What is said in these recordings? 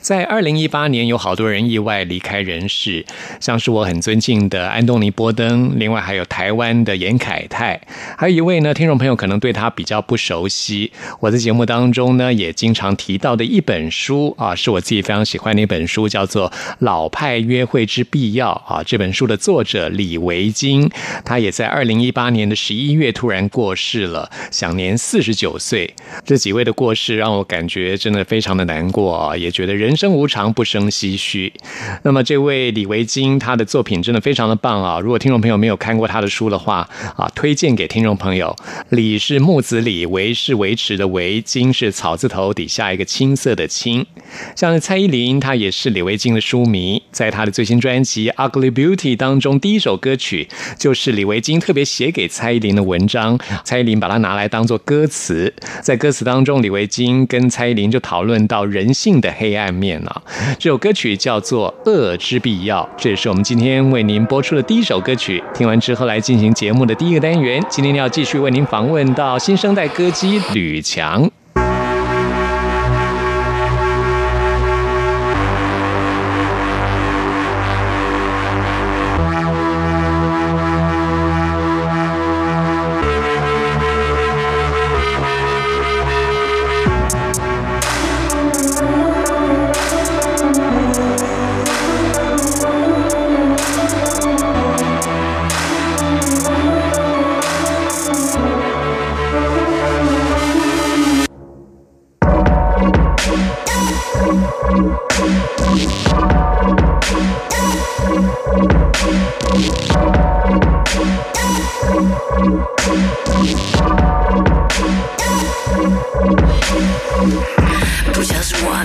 在二零一八年，有好多人意外离开人世，像是我很尊敬的安东尼·波登，另外还有台湾的严凯泰，还有一位呢，听众朋友可能对他比较不熟悉。我在节目当中呢，也经常提到的一本书啊，是我自己非常喜欢的一本书，叫做《老派约会之必要》啊。这本书的作者李维京，他也在二零一八年的十一月突然过世。了，享年四十九岁。这几位的过世让我感觉真的非常的难过啊，也觉得人人生无常，不生唏嘘。那么这位李维京，他的作品真的非常的棒啊！如果听众朋友没有看过他的书的话啊，推荐给听众朋友。李是木子李，维是维持的维，京是草字头底下一个青色的青。像蔡依林，她也是李维京的书迷，在她的最新专辑《Ugly Beauty》当中，第一首歌曲就是李维京特别写给蔡依林的文章。蔡依林把它拿来当做歌词，在歌词当中，李维京跟蔡依林就讨论到人性的黑暗面啊。这首歌曲叫做《恶之必要》，这也是我们今天为您播出的第一首歌曲。听完之后，来进行节目的第一个单元。今天要继续为您访问到新生代歌姬吕强。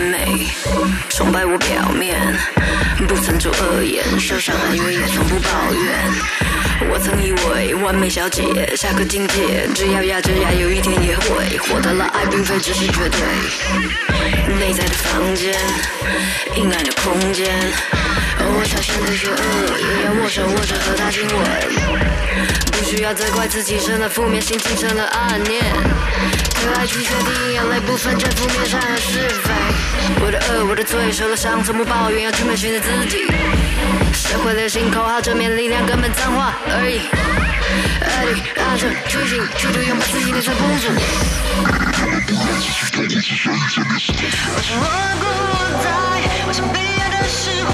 完美，崇拜我表面，不曾做恶言，受伤害我也从不抱怨。我曾以为完美小姐下个境界，只要咬着牙，有一天也会获得了爱，并非只是绝对。内在的房间，阴暗的空间，我小心些学恶，也要握手握着和他亲吻。不需要责怪自己生了负面心情，生了暗念。可爱去确定，眼泪不分正负面善恶是非。我的恶，我的罪，受了伤，从不抱怨，要去面对自己。社会流行口号，正面力量根本脏话而已。爱你，按着剧情，绝对拥抱自己，你才不足。我想我故我在，我想被爱的释怀，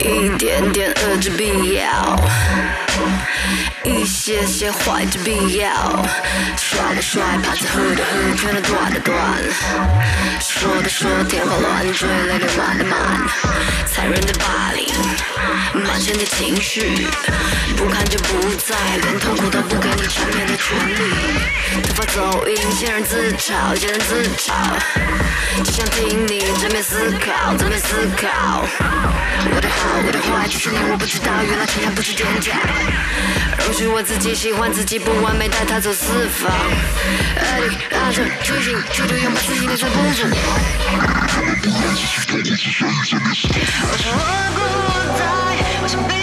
一点点遏制必要。一些些坏的必要，帅的帅，怕子喝的喝，全都断的断，说的说，天花乱坠，泪流满的满，残忍的霸凌，满身的情绪，不看就不在，连痛苦都不给你缠绵的权利，头发走音，见人自嘲，见人自嘲，只想听你正面思考，正面思考，我的好，我的坏，几十年我不知道，原来成长不是真假。容许我自己喜欢自己不完美，带他走四方。爱你，爱着剧情，绝对拥抱自己，你才不足。我想我故我在，我想被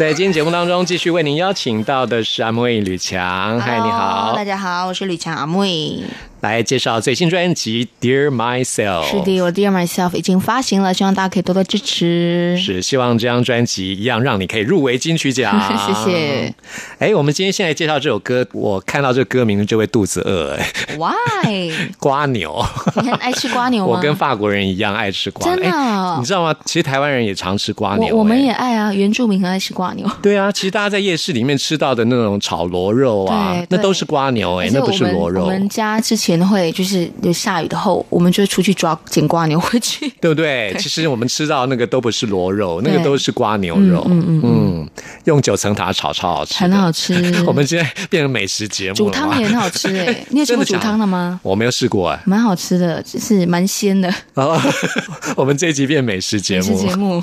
在今天节目当中，继续为您邀请到的是阿妹吕强。嗨，你好，大家好，我是吕强阿妹。来介绍最新专辑《Dear Myself》。是的，我《Dear Myself》已经发行了，希望大家可以多多支持。是，希望这张专辑一样让你可以入围金曲奖。谢谢。哎，我们今天现在介绍这首歌，我看到这歌名就会肚子饿。哎，Why？瓜牛。你很爱吃瓜牛吗？我跟法国人一样爱吃瓜。真的？你知道吗？其实台湾人也常吃瓜牛。我们也爱啊，原住民很爱吃瓜牛。对啊，其实大家在夜市里面吃到的那种炒螺肉啊，那都是瓜牛。哎，那不是螺肉。我们家之前会就是。有下雨的后，我们就会出去抓捡瓜牛回去，对不对？其实我们吃到那个都不是螺肉，那个都是瓜牛肉。嗯嗯嗯，用九层塔炒超好吃，很好吃。我们现在变成美食节目，煮汤也很好吃哎。你有吃过煮汤的吗？我没有试过哎，蛮好吃的，就是蛮鲜的。我们这一集变美食节目，美食节目。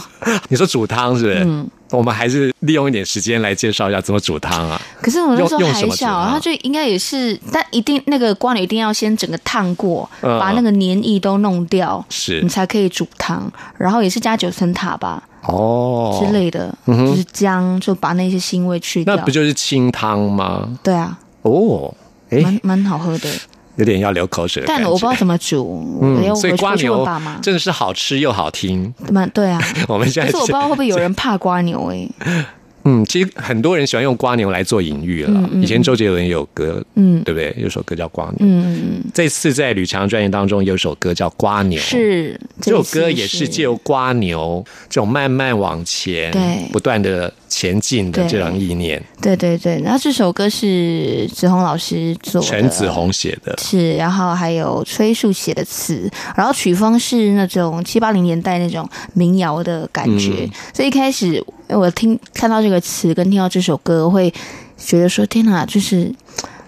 你说煮汤是不是？嗯。我们还是利用一点时间来介绍一下怎么煮汤啊。可是我那时候还小，它就应该也是，但一定那个瓜牛一定要先整个烫过，把那个黏液都弄掉，是你才可以煮汤。然后也是加九层塔吧，哦之类的，就是姜，就把那些腥味去掉。那不就是清汤吗？对啊。哦，哎，蛮蛮好喝的。有点要流口水，但我不知道怎么煮。嗯，所以瓜牛真的是好吃又好听。蛮对啊，我们现在可是我不知道会不会有人怕瓜牛哎。嗯，其实很多人喜欢用瓜牛来做隐喻了。以前周杰伦有歌，嗯，对不对？有首歌叫《瓜牛》。嗯嗯嗯。这次在吕强专辑当中有首歌叫《瓜牛》，是这首歌也是借由瓜牛这种慢慢往前，对，不断的。前进的这样意念，对对对。然后这首歌是子红老师做，陈子红写的，是。然后还有崔树写的词，然后曲风是那种七八零年代那种民谣的感觉。所以一开始我听看到这个词，跟听到这首歌，会觉得说：天哪，就是。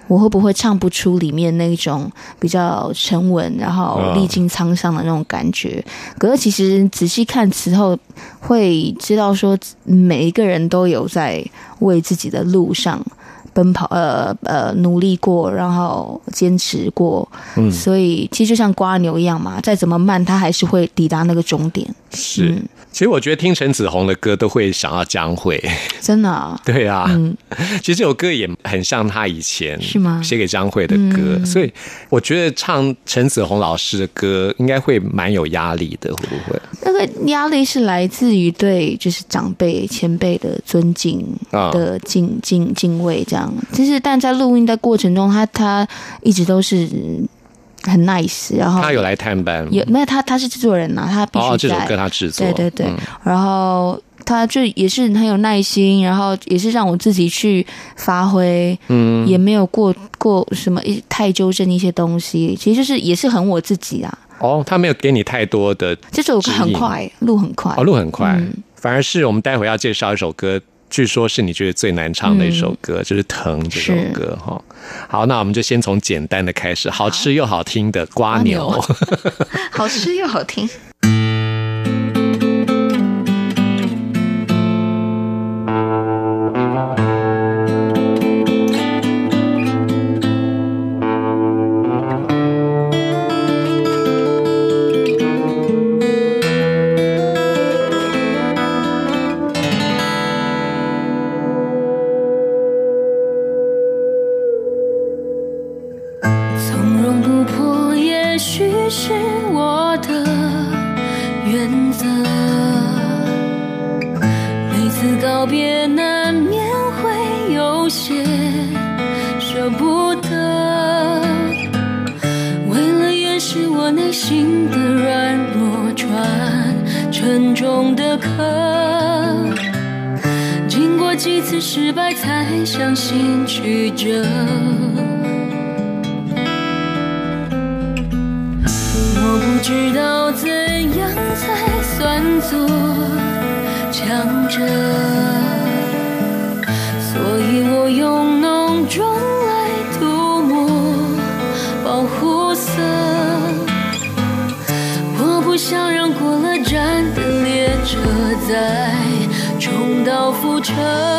我会不会唱不出里面那种比较沉稳，然后历经沧桑的那种感觉？可是其实仔细看词后，会知道说每一个人都有在为自己的路上奔跑，呃呃，努力过，然后坚持过。嗯，所以其实就像瓜牛一样嘛，再怎么慢，它还是会抵达那个终点。是。其实我觉得听陈子红的歌都会想到江蕙，真的。对啊，嗯，其实这首歌也很像他以前是吗？写给江蕙的歌，所以我觉得唱陈子红老师的歌应该会蛮有压力的，会不会？那个压力是来自于对就是长辈前辈的尊敬的敬敬敬畏，这样。其实但在录音的过程中，他他一直都是。很 nice，然后他有来探班，有没有他他是制作人呐，他必须在。哦，这首歌他制作，对对对，然后他就也是很有耐心，然后也是让我自己去发挥，嗯，也没有过过什么太纠正一些东西，其实就是也是很我自己啊。哦，他没有给你太多的，这首歌很快，路很快，哦，路很快，反而是我们待会要介绍一首歌。据说是你觉得最难唱的一首歌，就是《疼》这首歌哈。好，那我们就先从简单的开始，好吃又好听的瓜牛，好吃又好听。的每次告别难免会有些舍不得，为了掩饰我内心的软弱，转沉重的壳，经过几次失败才相信曲折，我不知道怎样才。算作强者，所以我用浓妆来涂抹保护色。我不想让过了站的列车再重蹈覆辙。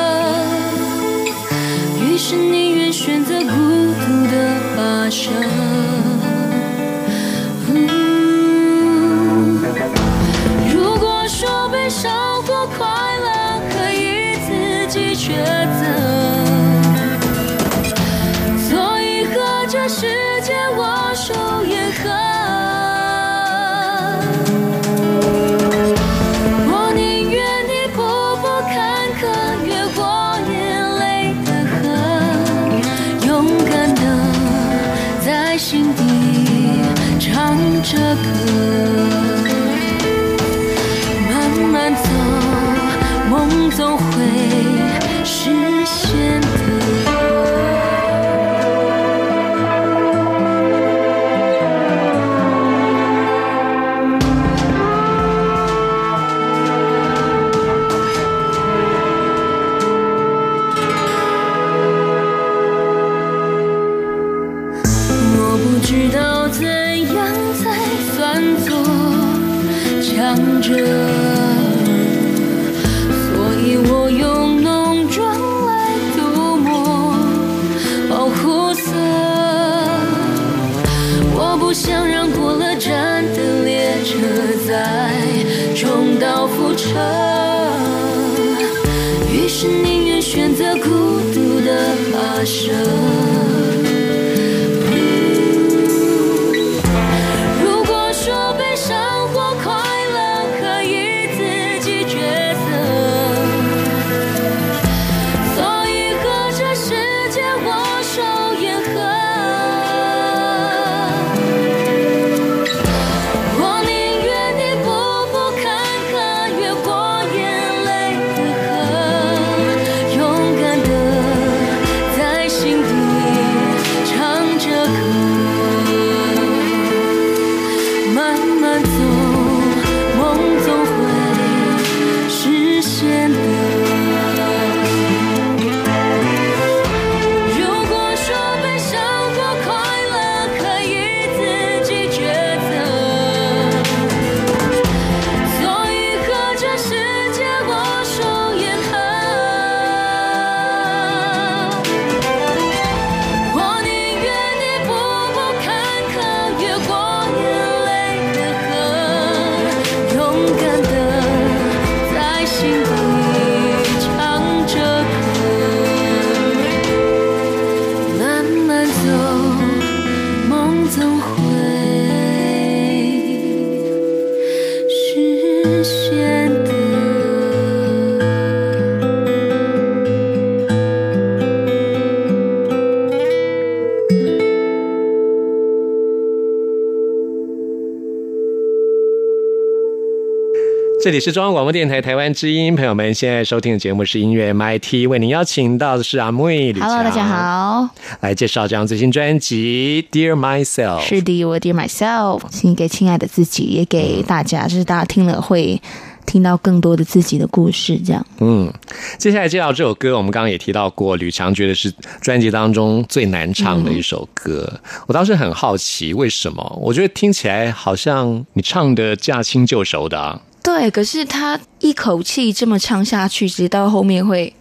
这里是中央广播电台台湾之音，朋友们现在收听的节目是音乐 MIT，为您邀请到的是阿妹吕 Hello，大家，好，来介绍这张最新专辑《Dear Myself》。是的，我 Dear Myself，请给亲爱的自己，也给大家，就是大家听了会听到更多的自己的故事，这样。嗯，接下来介绍这首歌，我们刚刚也提到过，吕强觉得是专辑当中最难唱的一首歌。我当时很好奇，为什么？我觉得听起来好像你唱的驾轻就熟的啊。对，可是他一口气这么唱下去，直到后面会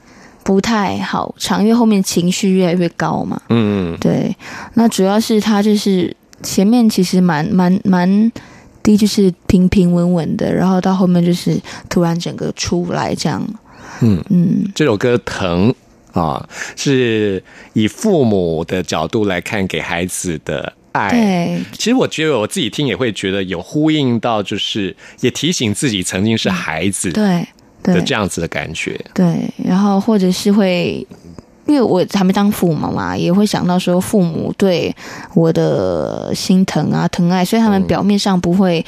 不太好唱，因为后面情绪越来越高嘛。嗯，对，那主要是他就是前面其实蛮蛮蛮低，就是平平稳稳的，然后到后面就是突然整个出来这样。嗯嗯，这首歌《疼》啊，是以父母的角度来看给孩子的爱。对，其实我觉得我自己听也会觉得有呼应到，就是也提醒自己曾经是孩子对的对这样子的感觉。对，然后或者是会。因为我还没当父母嘛，也会想到说父母对我的心疼啊、疼爱，所以他们表面上不会，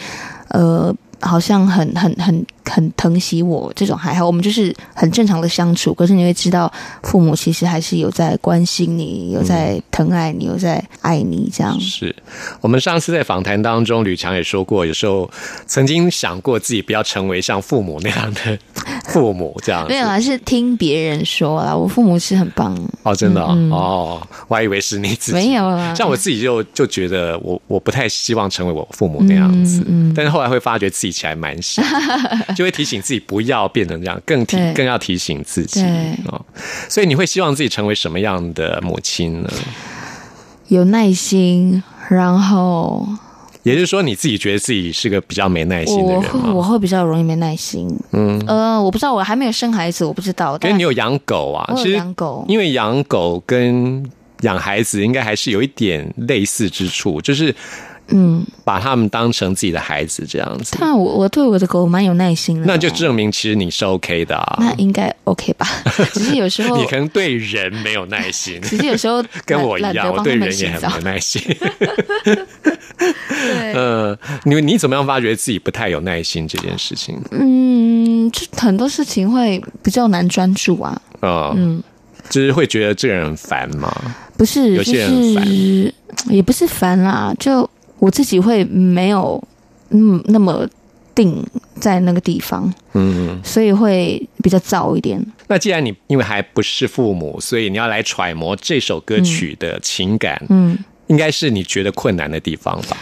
呃，好像很很很很疼惜我这种还好，我们就是很正常的相处。可是你会知道，父母其实还是有在关心你，有在疼爱你，有在爱你这样。是我们上次在访谈当中，吕强也说过，有时候曾经想过自己不要成为像父母那样的 父母这样没。有啊，是听别人说啦。我父母是很棒，哦，真的哦，嗯嗯哦我还以为是你自己。没有啊。像我自己就就觉得我我不太希望成为我父母那样子，嗯嗯但是后来会发觉自己其实还蛮像，就会提醒自己不要变成这样，更提更要提醒自己哦。所以你会希望自己成为什么样的母亲呢？有耐心，然后也就是说，你自己觉得自己是个比较没耐心的人我会比较容易没耐心。嗯，呃，我不知道，我还没有生孩子，我不知道。但因为你有养狗啊，其实养狗，因为养狗跟养孩子应该还是有一点类似之处，就是嗯，把他们当成自己的孩子这样子。但我我对我的狗蛮有耐心的，那就证明其实你是 OK 的啊。那应该 OK 吧？只是有时候你可能对人没有耐心，只是有时候 跟我一样，我对人也很没有耐心。对，嗯，你你怎么样发觉自己不太有耐心这件事情？嗯，就很多事情会比较难专注啊。嗯嗯，就是会觉得这个人很烦吗？不是，有些人很烦就是也不是烦啦，就我自己会没有嗯那么定在那个地方，嗯，所以会比较早一点。那既然你因为还不是父母，所以你要来揣摩这首歌曲的情感，嗯，应该是你觉得困难的地方吧？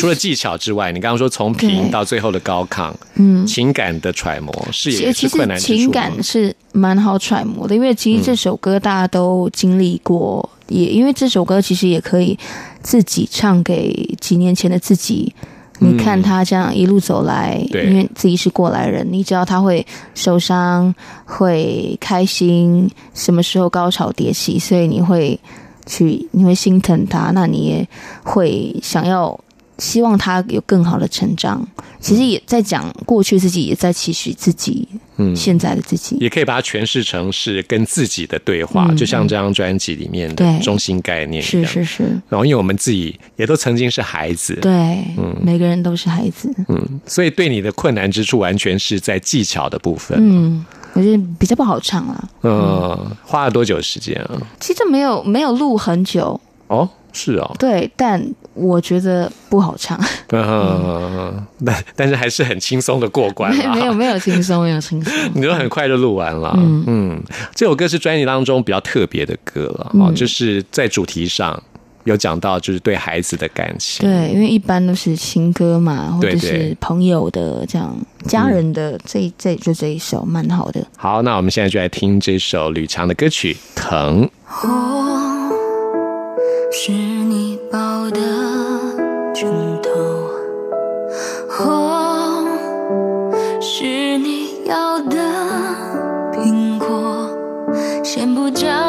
除了技巧之外，你刚刚说从平到最后的高亢，嗯，情感的揣摩是也是困难情感是蛮好揣摩的，因为其实这首歌大家都经历过，也因为这首歌其实也可以自己唱给几年前的自己。你看他这样一路走来，对因为自己是过来人，你知道他会受伤，会开心，什么时候高潮迭起，所以你会去，你会心疼他，那你也会想要希望他有更好的成长。其实也在讲过去自己，也在期许自己嗯现在的自己。也可以把它诠释成是跟自己的对话，嗯就像这张专辑里面的中心概念一样。是是是，然后，因为我们自己也都曾经是孩子，对，每个人都是孩子。嗯，所以对你的困难之处完全是在技巧的部分。嗯，我觉得比较不好唱啦。嗯，花了多久时间啊？其实没有没有录很久，哦，是哦，对，但我觉得不好唱。嗯，但但是还是很轻松的过关没了。没有没有轻松，没有轻松。你都很快就录完了。嗯这首歌是专辑当中比较特别的歌了，哦，嗯就是在主题上有讲到，就是对孩子的感情。对，因为一般都是情歌嘛，或者是朋友的这样，家人的这这就这一首蛮好的。好，那我们现在就来听这首吕强的歌曲《疼》。我是你抱的先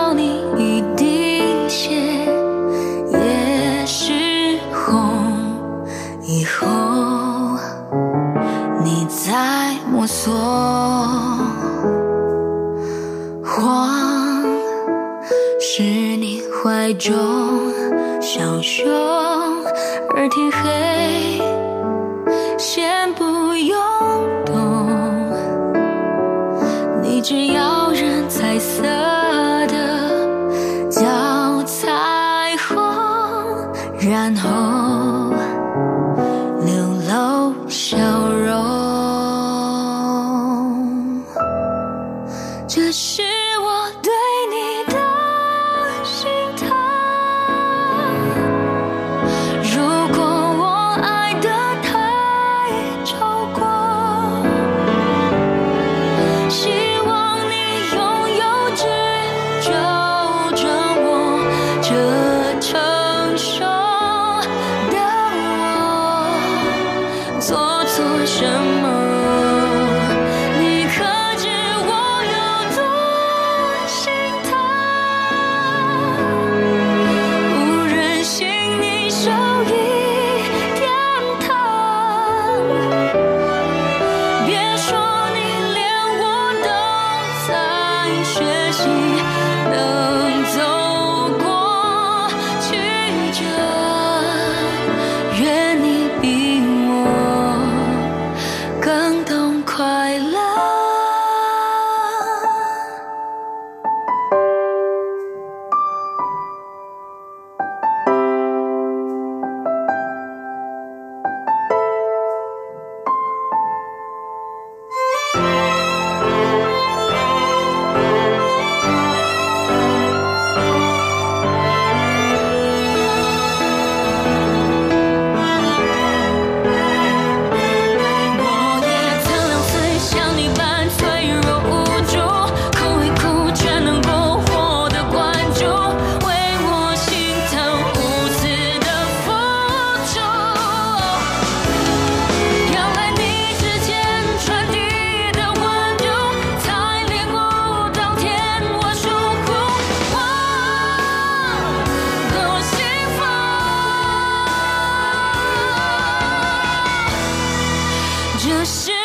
这是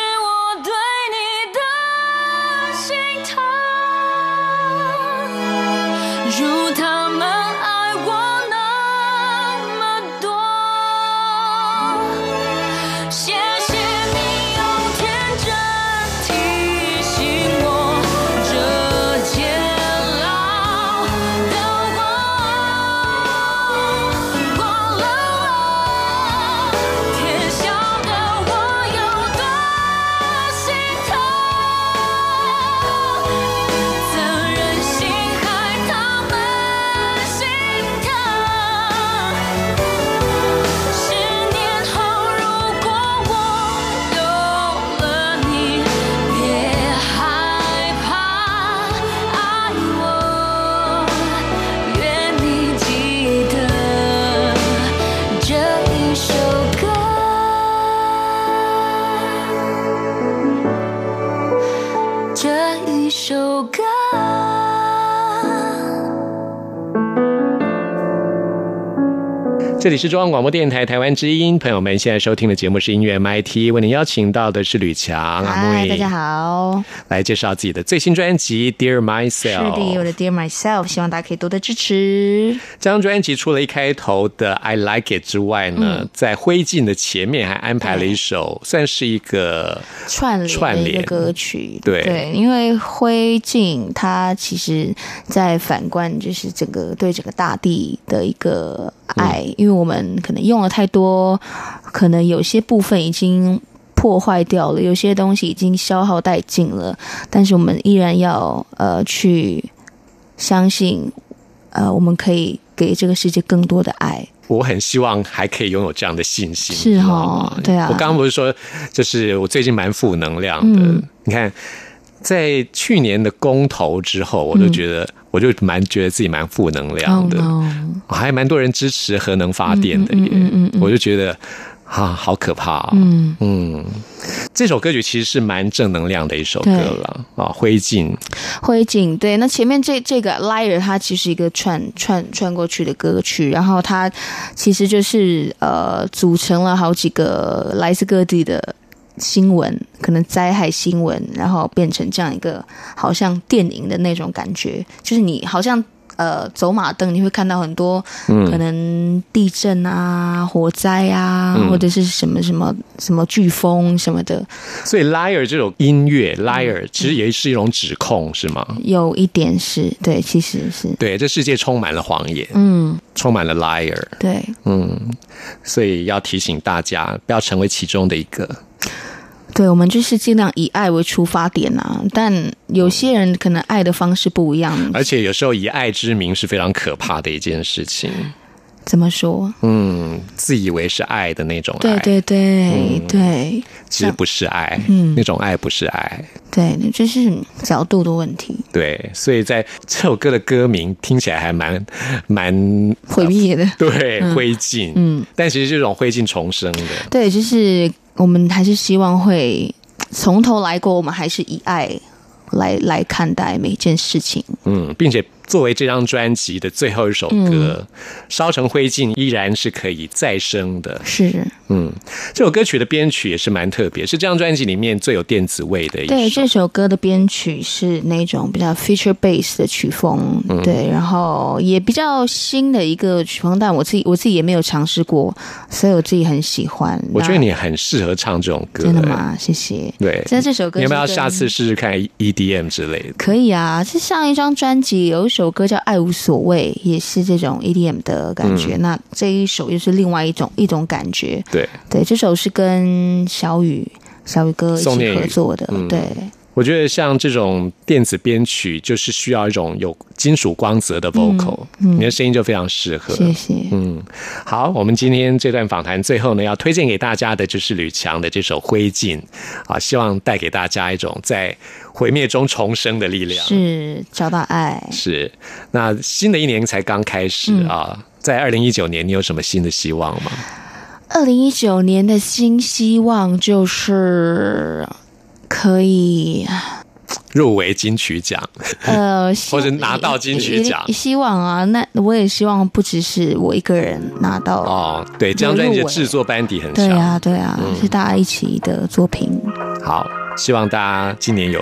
这里是中央广播电台台湾之音，朋友们现在收听的节目是音乐 MIT，为您邀请到的是吕强阿嗨，木大家好，来介绍自己的最新专辑《Dear Myself》。是的，我的 Dear Myself，希望大家可以多多支持。这张专辑除了一开头的 I Like It 之外呢，嗯。在灰烬的前面还安排了一首，算是一个串联。歌曲，对。对，因为灰烬它其实在反观就是整个对整个大地的一个爱，嗯因为我们可能用了太多，可能有些部分已经。破坏掉了，有些东西已经消耗殆尽了，但是我们依然要呃去相信，呃，我们可以给这个世界更多的爱。我很希望还可以拥有这样的信心，是哦对啊我刚刚不是说，就是我最近蛮负能量的。嗯你看，在去年的公投之后，我就觉得，我就蛮觉得自己蛮负能量的。还蛮多人支持核能发电的耶，嗯嗯嗯嗯嗯。我就觉得啊，好可怕、哦。嗯，嗯，这首歌曲其实是蛮正能量的一首歌了啊，灰烬。灰烬对，那前面这这个 Liar 它其实一个串串串过去的歌曲，然后它其实就是呃组成了好几个来自各地的新闻，可能灾害新闻，然后变成这样一个好像电影的那种感觉，就是你好像。呃，走马灯你会看到很多可能地震啊、火灾啊，嗯或者是什么什么什么飓风什么的，所以 liar 这种音乐嗯 liar 其实也是一种指控，是吗？有一点是对，其实是对，这世界充满了谎言，嗯，充满了 liar，对，嗯，所以要提醒大家不要成为其中的一个。对，我们就是尽量以爱为出发点啊，但有些人可能爱的方式不一样。而且有时候以爱之名是非常可怕的一件事情。怎么说？嗯，自以为是爱的那种爱，对对对、对。其实不是爱，嗯。那种爱不是爱。对，就是角度的问题，对，所以在这首歌的歌名听起来还蛮蛮毁灭的。对灰烬，嗯，但其实这种灰烬重生的，对，就是我们还是希望会从头来过，我们还是以爱来来看待每一件事情。嗯，并且作为这张专辑的最后一首歌，嗯烧成灰烬依然是可以再生的。是嗯，这首歌曲的编曲也是蛮特别，是这张专辑里面最有电子味的一首。对，这首歌的编曲是那种比较 feature bass 的曲风，嗯对，然后也比较新的一个曲风，但我自己我自己也没有尝试过，所以我自己很喜欢。我觉得你很适合唱这种歌，真的？吗？谢谢。对，真的这首歌你要不要下次试试看 EDM 之类的？可以啊，是上一张专辑有一首首歌叫《爱无所谓》，也是这种 EDM 的感觉。那这一首又是另外一种一种感觉。对，对，这首是跟小雨小雨哥一起合作的。对，我觉得像这种电子编曲，就是需要一种有金属光泽的 vocal，、嗯你的声音就非常适合。谢谢。嗯，好，我们今天这段访谈最后呢，要推荐给大家的就是吕强的这首《灰烬》啊，希望带给大家一种在毁灭中重生的力量。是找到爱。是，那新的一年才刚开始嗯啊，在二零一九年，你有什么新的希望吗？二零一九年的新希望就是可以入围金曲奖，呃，或者拿到金曲奖希望啊，那我也希望不只是我一个人拿到。哦，对，这张专辑的制作班底很强。对啊，对啊，嗯是大家一起的作品。好，希望大家今年有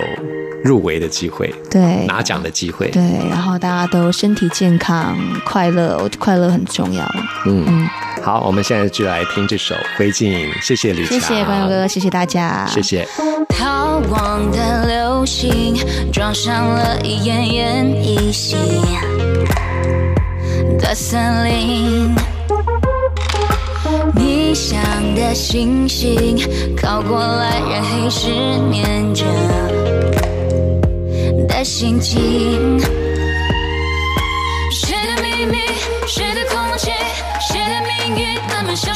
入围的机会，对，拿奖的机会。对，然后大家都身体健康、快乐，我快乐很重要。嗯嗯，好，我们现在就来听这首《灰烬》，谢谢李强，谢谢关友哥，谢谢大家，谢谢。逃亡的流星撞上了一奄奄一息的森林，星星靠过来，让黑失眠着的心情。谁的秘密，谁的运，那么消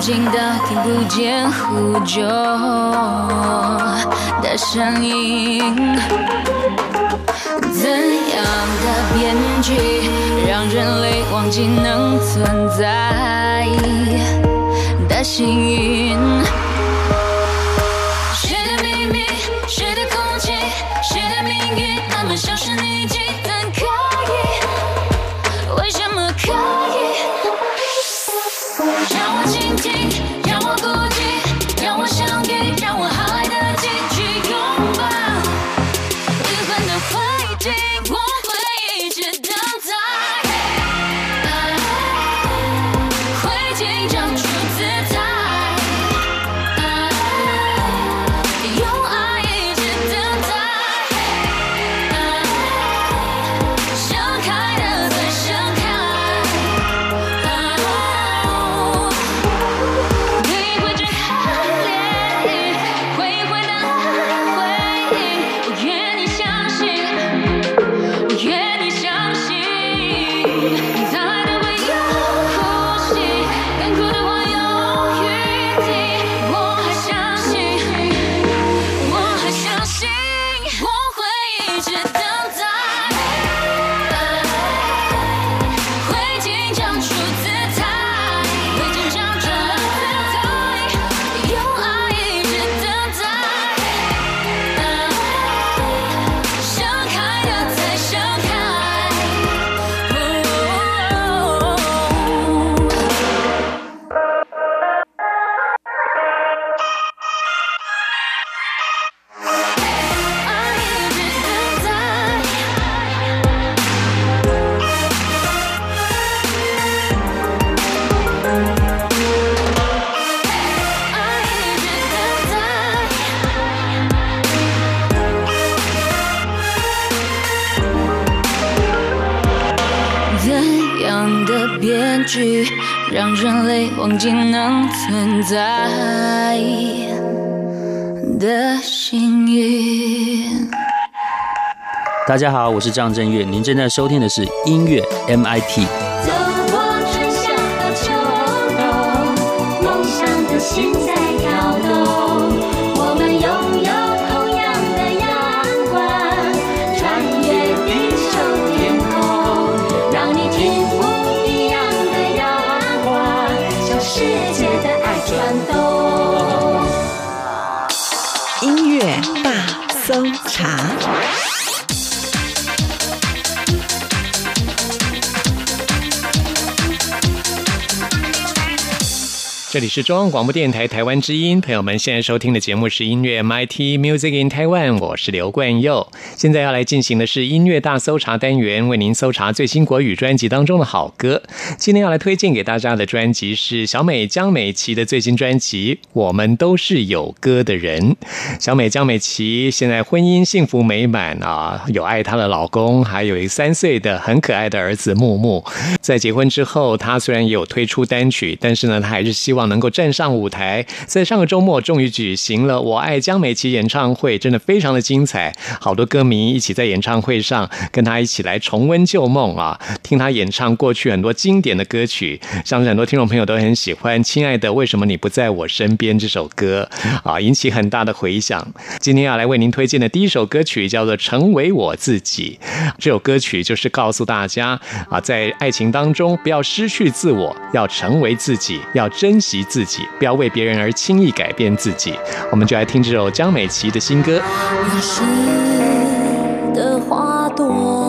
静到听不见呼救的声音。怎样的编剧让人类忘记能存在的幸运？让人类忘记能存在的幸运？大家好，我是张震岳，您正在收听的是音乐 MIT。这里是中央广播电台台湾之音，朋友们现在收听的节目是音乐 MIT Music in Taiwan，我是刘冠佑。现在要来进行的是音乐大搜查单元，为您搜查最新国语专辑当中的好歌。今天要来推荐给大家的专辑是小美江美琪的最新专辑《我们都是有歌的人》。小美江美琪现在婚姻幸福美满啊，有爱她的老公，还有一个三岁的很可爱的儿子木木。在结婚之后，她虽然也有推出单曲，但是呢，她还是希望能够站上舞台。在上个周末，终于举行了《我爱江美琪》演唱会，真的非常的精彩。好多歌迷一起在演唱会上跟她一起来重温旧梦啊，听她演唱过去很多经典的歌曲，像是很多听众朋友都很喜欢《亲爱的，为什么你不在我身边》这首歌啊，引起很大的回响。今天要来为您推荐的第一首歌曲叫做《成为我自己》，这首歌曲就是告诉大家啊，在爱情当中不要失去自我，要成为自己，要珍惜及自己，不要为别人而轻易改变自己。我们就来听这首江美琪的新歌。有时的花朵，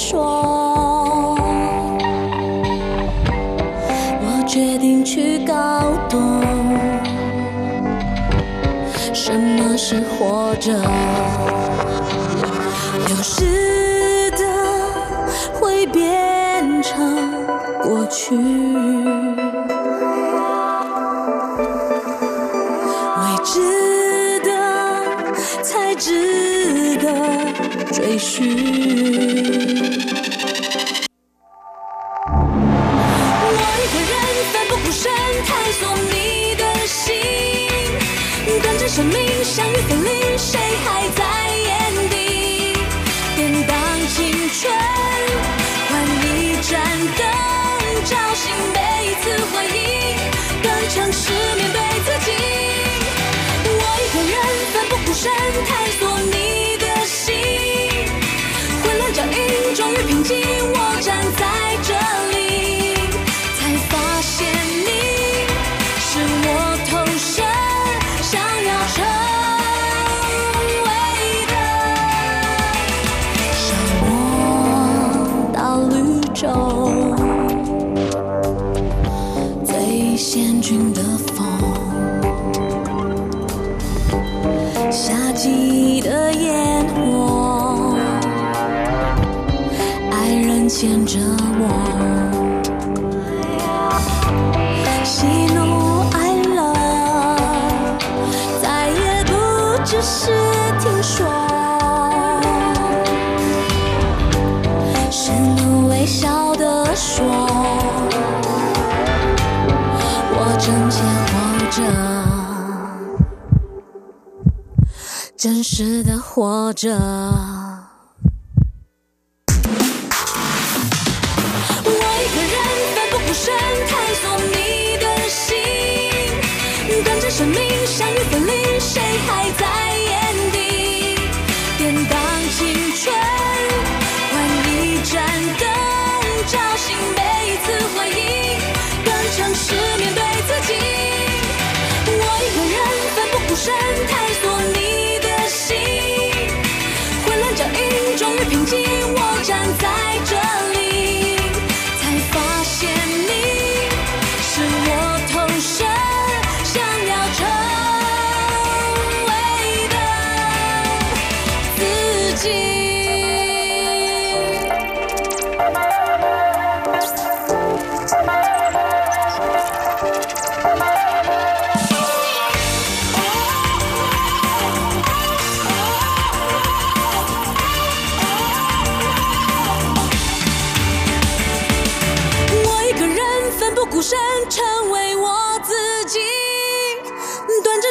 说。我决定去搞懂，什么是活着。流逝的会变成过去，未知的才值得我着。真实的活着。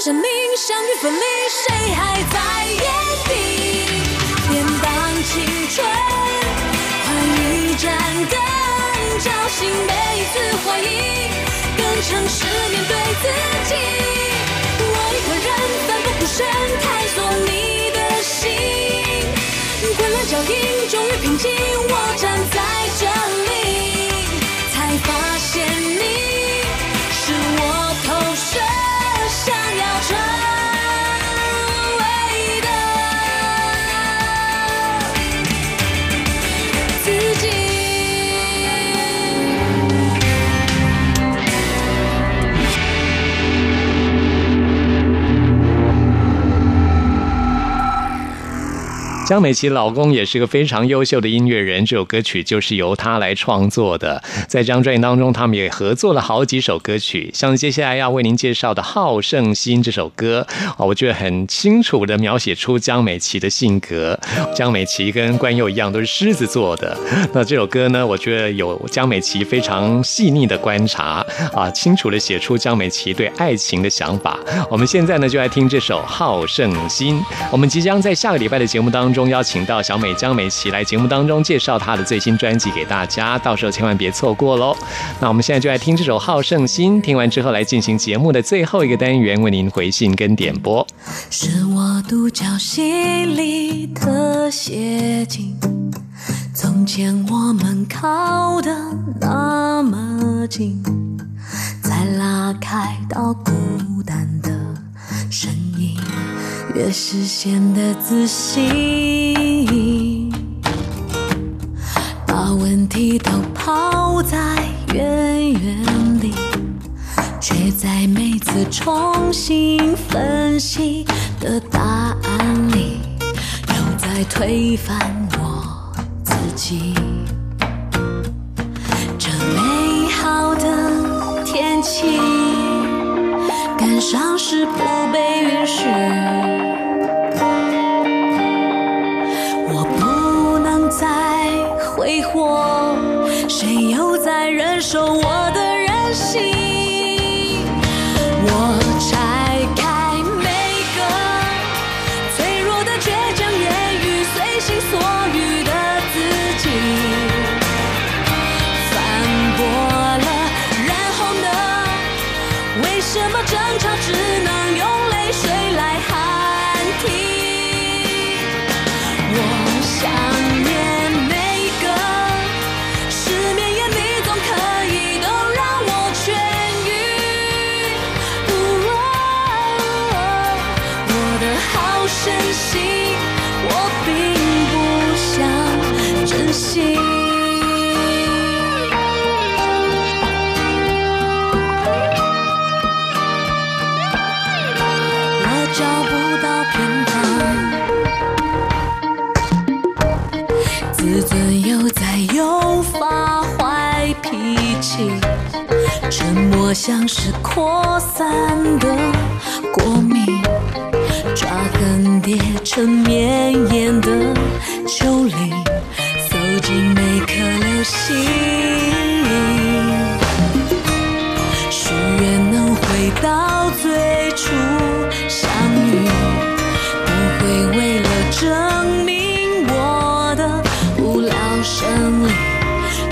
生命相遇分离，谁还在眼底？典当青春，换一盏灯，照醒每一次回忆，更诚实面对自己。我一个人奋不顾身，探索你的心。混乱脚印终于平静，我站在这里，江美琪老公也是个非常优秀的音乐人，这首歌曲就是由他来创作的。在这张专辑当中，他们也合作了好几首歌曲，像接下来要为您介绍的《好胜心》这首歌啊，我觉得很清楚的描写出江美琪的性格。江美琪跟关佑一样都是狮子座的，那这首歌呢，我觉得有江美琪非常细腻的观察啊，清楚的写出江美琪对爱情的想法。我们现在呢，就来听这首《好胜心》。我们即将在下个礼拜的节目当中中邀请到小美江美琪来节目当中介绍她的最新专辑给大家，到时候千万别错过喽。那我们现在就来听这首《好胜心》，听完之后来进行节目的最后一个单元，为您回信跟点播。是我独角戏里的写景。从前我们靠得那么近，才拉开到孤单，越是显得自信，把问题都抛在远远里。却在每次重新分析的答案里，又在推翻我自己。这美好的天气，感伤是不被允许。我找不到偏方自尊又在又发坏脾气，沉默像是扩散的过敏，抓痕叠成绵延的流星。许愿能回到最初相遇，不会为了证明我的无聊胜利，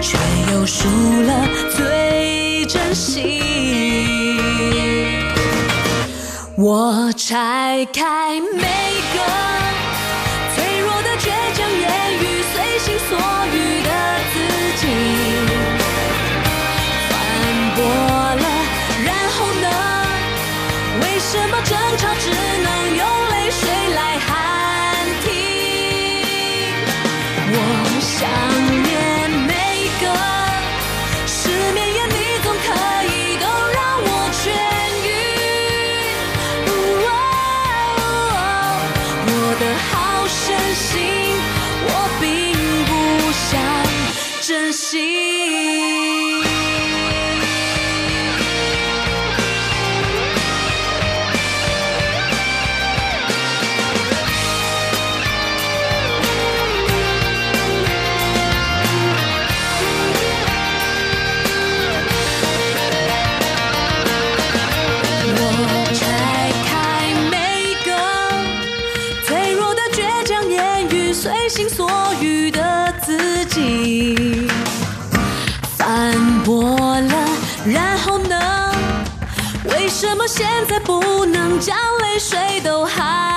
却又输了最真心。我拆开每只再不能将泪水都含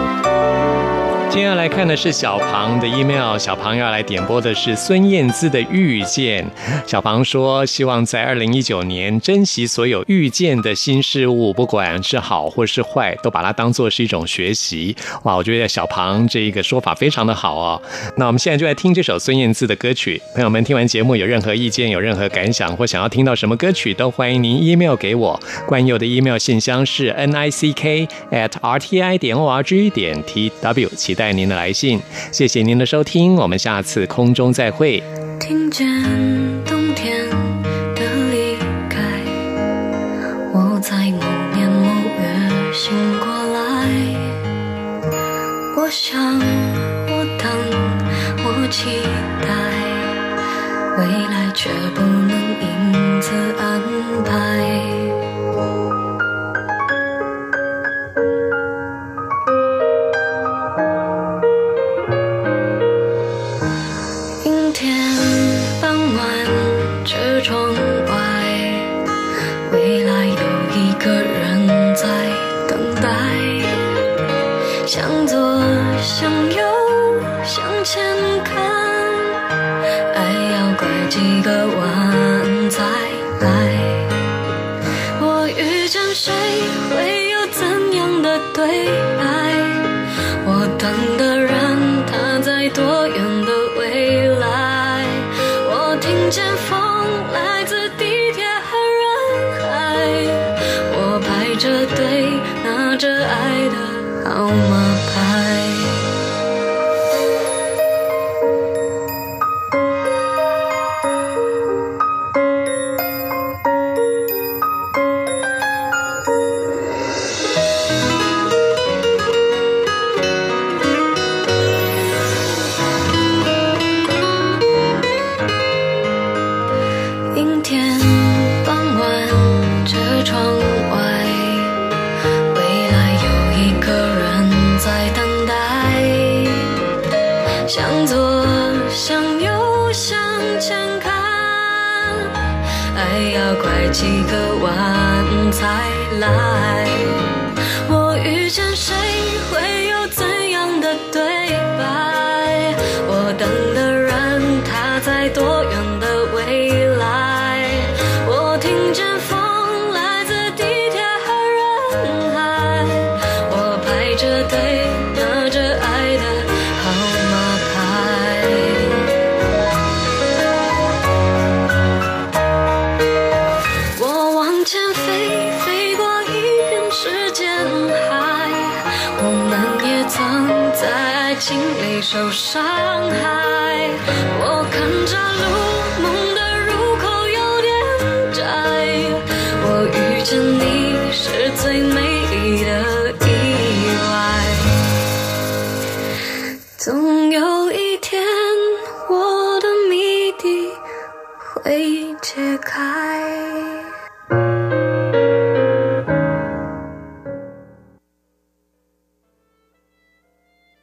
接下来看的是小庞的 email，小庞要来点播的是孙燕姿的《遇见》。小庞说，希望在二零一九年珍惜所有遇见的新事物，不管是好或是坏，都把它当做是一种学习。哇，我觉得小庞这一个说法非常的好哦。那我们现在就来听这首孙燕姿的歌曲。朋友们听完节目有任何意见、有任何感想或想要听到什么歌曲，都欢迎您 email 给我。关佑的 email 信箱是 n i c k at r t i 点 o r g 点 t w，期待待您的来信。谢谢您的收听，我们下次空中再会。听见冬天的离开，我在某年某月醒过来。我想，我等，我期待，未来却不能因此安排。窗外未来有一个人在等待向左向右向前看爱要拐几个弯才来。受伤。